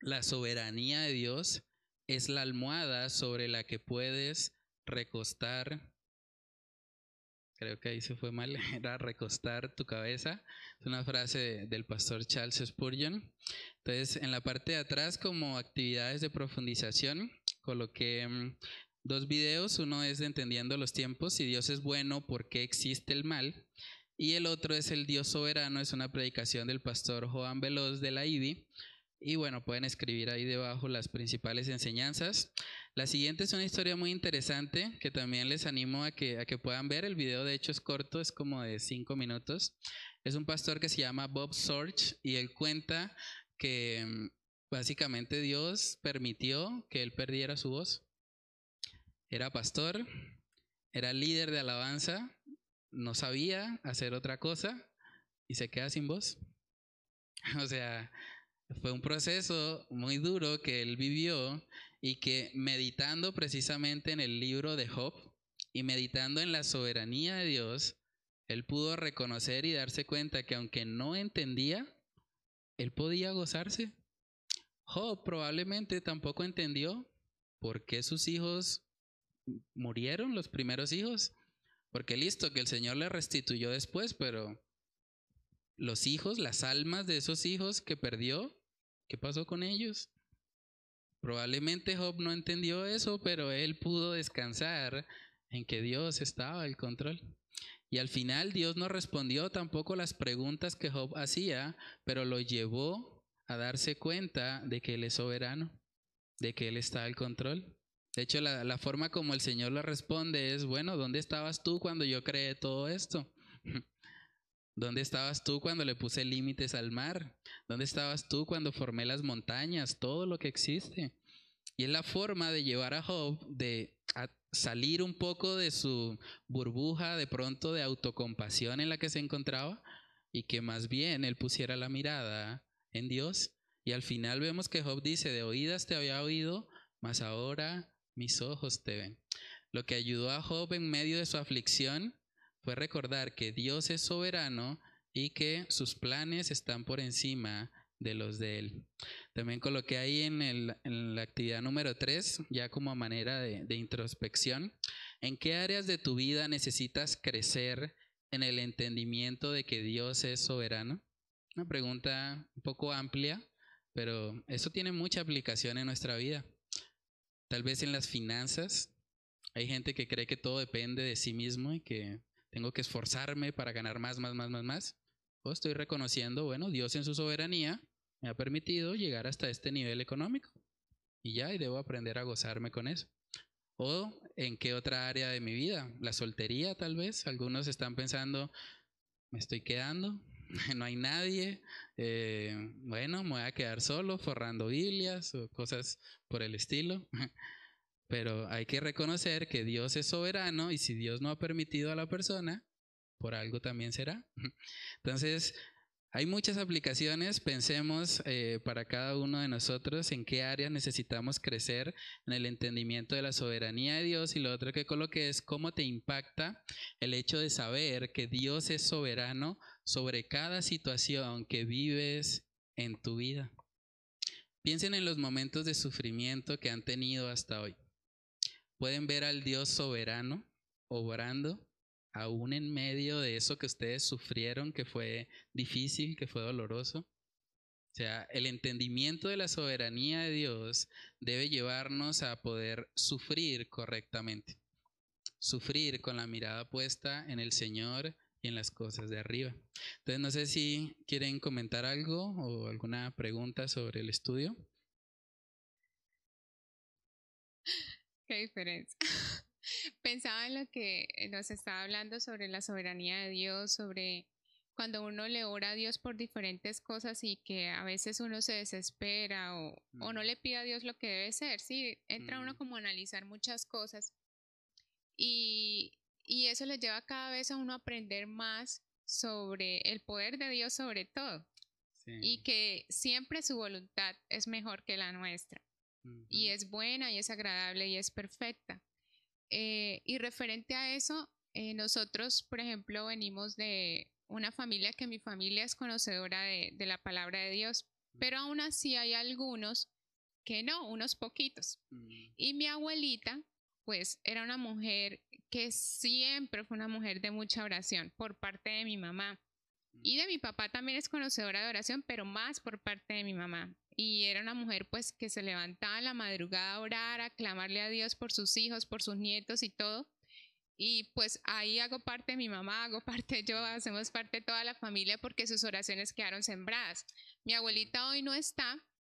Speaker 1: la soberanía de Dios es la almohada sobre la que puedes recostar. Creo que ahí se fue mal, era recostar tu cabeza. Es una frase del pastor Charles Spurgeon. Entonces, en la parte de atrás, como actividades de profundización, coloqué mm, dos videos. Uno es de Entendiendo los tiempos, si Dios es bueno, ¿por qué existe el mal? Y el otro es El Dios soberano, es una predicación del pastor Joan Veloz de la IBI. Y bueno, pueden escribir ahí debajo las principales enseñanzas. La siguiente es una historia muy interesante que también les animo a que, a que puedan ver. El video de hecho es corto, es como de cinco minutos. Es un pastor que se llama Bob Sorge y él cuenta que mm, básicamente Dios permitió que él perdiera su voz. Era pastor, era líder de alabanza, no sabía hacer otra cosa y se queda sin voz. O sea, fue un proceso muy duro que él vivió y que meditando precisamente en el libro de Job y meditando en la soberanía de Dios, él pudo reconocer y darse cuenta que aunque no entendía, él podía gozarse. Job probablemente tampoco entendió por qué sus hijos murieron, los primeros hijos. Porque listo, que el Señor le restituyó después, pero los hijos, las almas de esos hijos que perdió, ¿Qué pasó con ellos? Probablemente Job no entendió eso, pero él pudo descansar en que Dios estaba al control. Y al final Dios no respondió tampoco las preguntas que Job hacía, pero lo llevó a darse cuenta de que Él es soberano, de que Él está al control. De hecho, la, la forma como el Señor le responde es, bueno, ¿dónde estabas tú cuando yo creé todo esto? ¿Dónde estabas tú cuando le puse límites al mar? ¿Dónde estabas tú cuando formé las montañas? Todo lo que existe. Y es la forma de llevar a Job de salir un poco de su burbuja de pronto de autocompasión en la que se encontraba y que más bien él pusiera la mirada en Dios. Y al final vemos que Job dice, de oídas te había oído, mas ahora mis ojos te ven. Lo que ayudó a Job en medio de su aflicción fue recordar que Dios es soberano y que sus planes están por encima de los de Él. También coloqué ahí en, la actividad número 3, ya como manera de, de introspección, ¿en qué áreas de tu vida necesitas crecer en el entendimiento de que Dios es soberano? Una pregunta un poco amplia, pero eso tiene mucha aplicación en nuestra vida. Tal vez en las finanzas. Hay gente que cree que todo depende de sí mismo y que tengo que esforzarme para ganar más, más, más, más, más. O estoy reconociendo, bueno, Dios en su soberanía me ha permitido llegar hasta este nivel económico. Y ya, y debo aprender a gozarme con eso. O en qué otra área de mi vida, la soltería tal vez. Algunos están pensando, me estoy quedando, no hay nadie, eh, bueno, me voy a quedar solo forrando Biblias o cosas por el estilo. Pero hay que reconocer que Dios es soberano y si Dios no ha permitido a la persona, por algo también será. Entonces, hay muchas aplicaciones, pensemos eh, para cada uno de nosotros en qué áreas necesitamos crecer en el entendimiento de la soberanía de Dios y lo otro que coloque es cómo te impacta el hecho de saber que Dios es soberano sobre cada situación que vives en tu vida. Piensen en los momentos de sufrimiento que han tenido hasta hoy pueden ver al Dios soberano obrando aún en medio de eso que ustedes sufrieron, que fue difícil, que fue doloroso. O sea, el entendimiento de la soberanía de Dios debe llevarnos a poder sufrir correctamente, sufrir con la mirada puesta en el Señor y en las cosas de arriba. Entonces, no sé si quieren comentar algo o alguna pregunta sobre el estudio.
Speaker 2: Qué diferencia. Pensaba en lo que nos estaba hablando sobre la soberanía de Dios, sobre cuando uno le ora a Dios por diferentes cosas y que a veces uno se desespera o, o no le pide a Dios lo que debe ser, sí, entra uno como a analizar muchas cosas y, y eso le lleva cada vez a uno a aprender más sobre el poder de Dios sobre todo y que siempre su voluntad es mejor que la nuestra y es buena y es agradable y es perfecta. Eh, y referente a eso, eh, nosotros, por ejemplo, venimos de una familia que mi familia es conocedora de, de la palabra de Dios, pero aún así hay algunos que no, unos poquitos.
Speaker 1: Mm,
Speaker 2: Y mi abuelita, pues era una mujer que siempre fue una mujer de mucha oración por parte de mi mamá. Y de mi papá también es conocedora de oración, pero más por parte de mi mamá. Y era una mujer pues que se levantaba en la madrugada a orar, a clamarle a Dios por sus hijos, por sus nietos y todo. Y pues ahí hago parte de mi mamá, hago parte yo, hacemos parte de toda la familia porque sus oraciones quedaron sembradas. Mi abuelita hoy no está,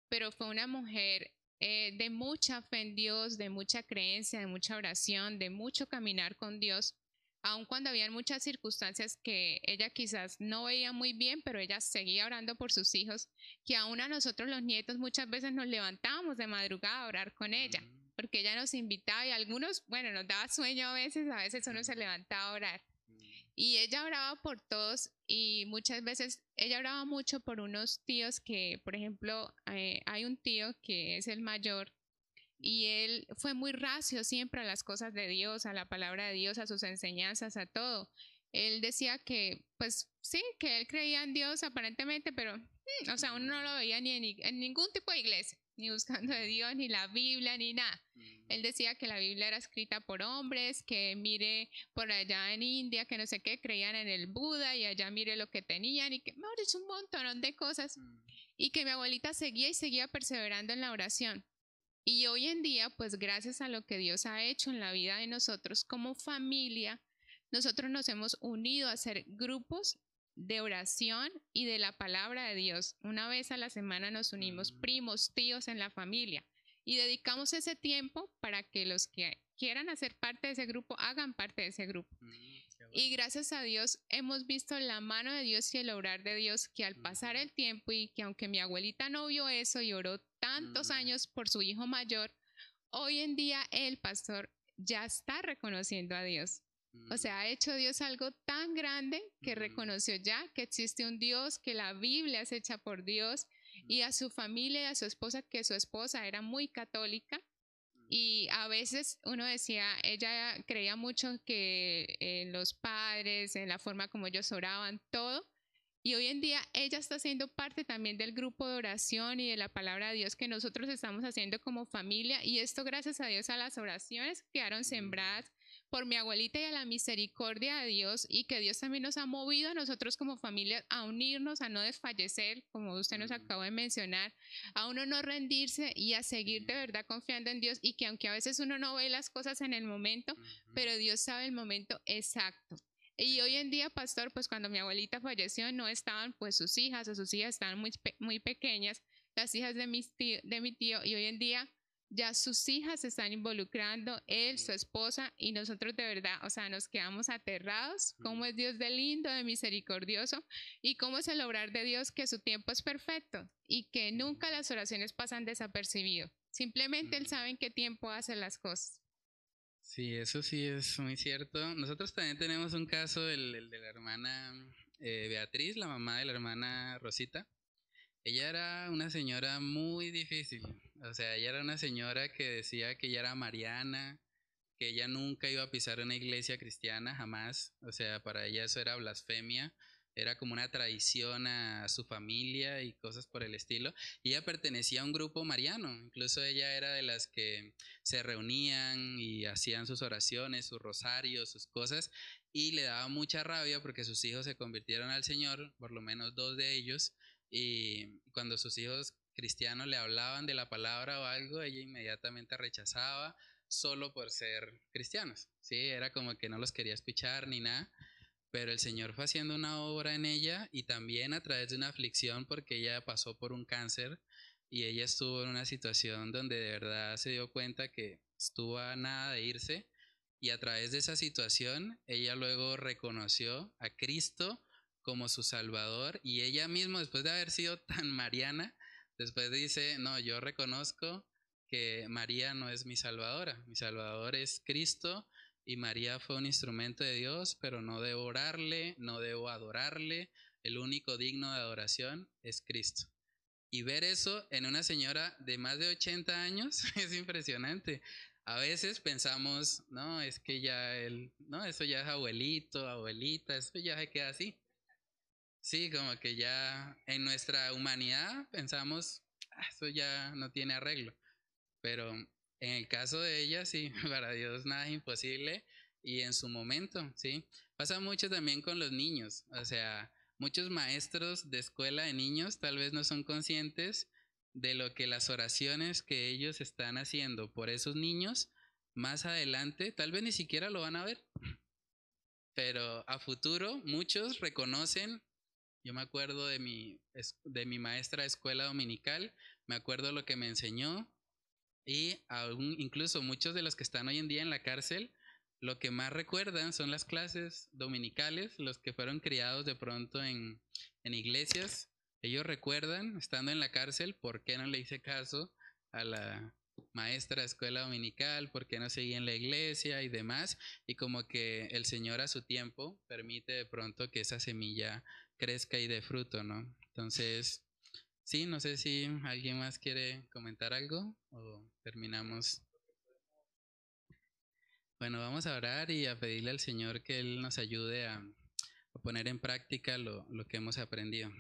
Speaker 2: pero fue una mujer eh, de mucha fe en Dios, de mucha creencia, de mucha oración, de mucho caminar con Dios, aun cuando habían muchas circunstancias que ella quizás no veía muy bien, pero ella seguía orando por sus hijos, que aún a nosotros los nietos muchas veces nos levantábamos de madrugada a orar con ella,
Speaker 1: mm,
Speaker 2: porque ella nos invitaba y algunos, bueno, nos daba sueño a veces, a veces uno se levantaba a orar.
Speaker 1: mm,
Speaker 2: Y ella oraba por todos y muchas veces ella oraba mucho por unos tíos que, por ejemplo, eh, hay un tío que es el mayor y él fue muy racio siempre a las cosas de Dios, a la palabra de Dios, a sus enseñanzas, a todo. Él decía que, pues sí, que él creía en Dios aparentemente, pero, mm, o sea, uno no lo veía ni en, ningún tipo de iglesia, ni buscando de Dios, ni la Biblia, ni nada. Él decía que la Biblia era escrita por hombres, que mire por allá en India, que no sé qué, creían en el Buda y allá mire lo que tenían y que, mejor dicho, un montón de cosas. Y que mi abuelita seguía y seguía perseverando en la oración. Y hoy en día, pues gracias a lo que Dios ha hecho en la vida de nosotros como familia, nosotros nos hemos unido a hacer grupos de oración y de la palabra de Dios. Una vez a la semana nos unimos
Speaker 1: Mm.
Speaker 2: primos, tíos en la familia y dedicamos ese tiempo para que los que quieran hacer parte de ese grupo hagan parte de ese grupo. Y gracias a Dios hemos visto la mano de Dios y el obrar de Dios que al pasar el tiempo y que aunque mi abuelita no vio eso y oró tantos años por su hijo mayor, hoy en día el pastor ya está reconociendo a Dios. O sea, ha hecho Dios algo tan grande que reconoció ya que existe un Dios, que la Biblia es hecha por Dios y a su familia y a su esposa, que su esposa era muy católica. Y a veces uno decía, ella creía mucho que en los padres, en la forma como ellos oraban, todo. Y hoy en día ella está siendo parte también del grupo de oración y de la palabra de Dios que nosotros estamos haciendo como familia. Y esto gracias a Dios a las oraciones que quedaron sembradas por mi abuelita y a la misericordia de Dios y que Dios también nos ha movido a nosotros como familia a unirnos, a no desfallecer, como usted nos acabó de mencionar, a uno no rendirse y a seguir de verdad confiando en Dios y que aunque a veces uno no ve las cosas en el momento, pero Dios sabe el momento exacto. Y hoy en día, pastor, pues cuando mi abuelita falleció, no estaban pues sus hijas o sus hijas estaban muy, muy pequeñas, las hijas de, mis tío- de mi tío, y hoy en día ya sus hijas se están involucrando, él, su esposa, y nosotros de verdad, o sea, nos quedamos aterrados, cómo es Dios de lindo, de misericordioso, y cómo es el obrar de Dios que su tiempo es perfecto y que nunca las oraciones pasan desapercibido. Simplemente Él sabe en qué tiempo hace las cosas.
Speaker 1: Sí, eso sí es muy cierto. Nosotros también tenemos un caso, el, el de la hermana eh, Beatriz, la mamá de la hermana Rosita. Ella era una señora muy difícil. O sea, ella era una señora que decía que ella era mariana, que ella nunca iba a pisar una iglesia cristiana, jamás. O sea, para ella eso era blasfemia. Era como una traición a su familia y cosas por el estilo. Y ella pertenecía a un grupo mariano. Incluso ella era de las que se reunían y hacían sus oraciones, sus rosarios, sus cosas, y le daba mucha rabia porque sus hijos se convirtieron al Señor, por lo menos dos de ellos, y cuando sus hijos cristianos le hablaban de la palabra o algo, ella inmediatamente rechazaba solo por ser cristianos, ¿sí? Era como que no los quería escuchar ni nada, pero el Señor fue haciendo una obra en ella y también a través de una aflicción porque ella pasó por un cáncer y ella estuvo en una situación donde de verdad se dio cuenta que estuvo a nada de irse y a través de esa situación ella luego reconoció a Cristo como su Salvador y ella misma después de haber sido tan mariana, después dice, no, yo reconozco que María no es mi Salvadora, mi Salvador es Cristo y María fue un instrumento de Dios, pero no debo orarle, no debo adorarle, el único digno de adoración es Cristo. Y ver eso en una señora de más de 80 años es impresionante. A veces pensamos, no, es que ya él, no, eso ya es abuelito, abuelita, eso ya se queda así. Sí, como que ya en nuestra humanidad pensamos, eso ya no tiene arreglo. Pero en el caso de ella, sí, para Dios nada es imposible y en su momento, ¿sí? Pasa mucho también con los niños, o sea, muchos maestros de escuela de niños tal vez no son conscientes de lo que las oraciones que ellos están haciendo por esos niños, más adelante, tal vez ni siquiera lo van a ver. Pero a futuro muchos reconocen, yo me acuerdo de mi, de mi maestra de escuela dominical, me acuerdo lo que me enseñó y aún incluso muchos de los que están hoy en día en la cárcel, lo que más recuerdan son las clases dominicales, los que fueron criados de pronto en, en iglesias. Ellos recuerdan, estando en la cárcel, por qué no le hice caso a la maestra de escuela dominical, por qué no seguía en la iglesia y demás. Y como que el Señor a su tiempo permite de pronto que esa semilla crezca y dé fruto, ¿no? Entonces, sí, no sé si alguien más quiere comentar algo o terminamos. Bueno, vamos a orar y a pedirle al Señor que Él nos ayude a, poner en práctica lo, lo que hemos aprendido.